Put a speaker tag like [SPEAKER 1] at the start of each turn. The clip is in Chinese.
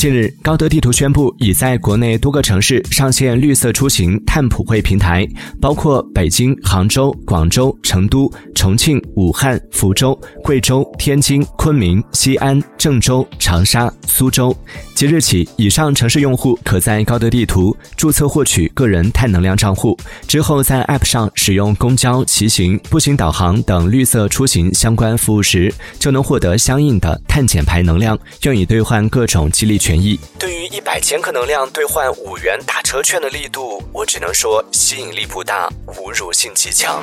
[SPEAKER 1] 近日，高德地图宣布已在国内多个城市上线绿色出行碳普惠平台，包括北京、杭州、广州、成都、重庆、武汉、福州、贵州、天津、昆明、西安、郑州、长沙、苏州。即日起，以上城市用户可在高德地图注册获取个人碳能量账户，之后在 App 上使用公交、骑行、步行导航等绿色出行相关服务时，就能获得相应的碳减排能量，用以兑换各种激励券。对于一百千克能量兑换五元打车券的力度，我只能说吸引力不大，侮辱性极强。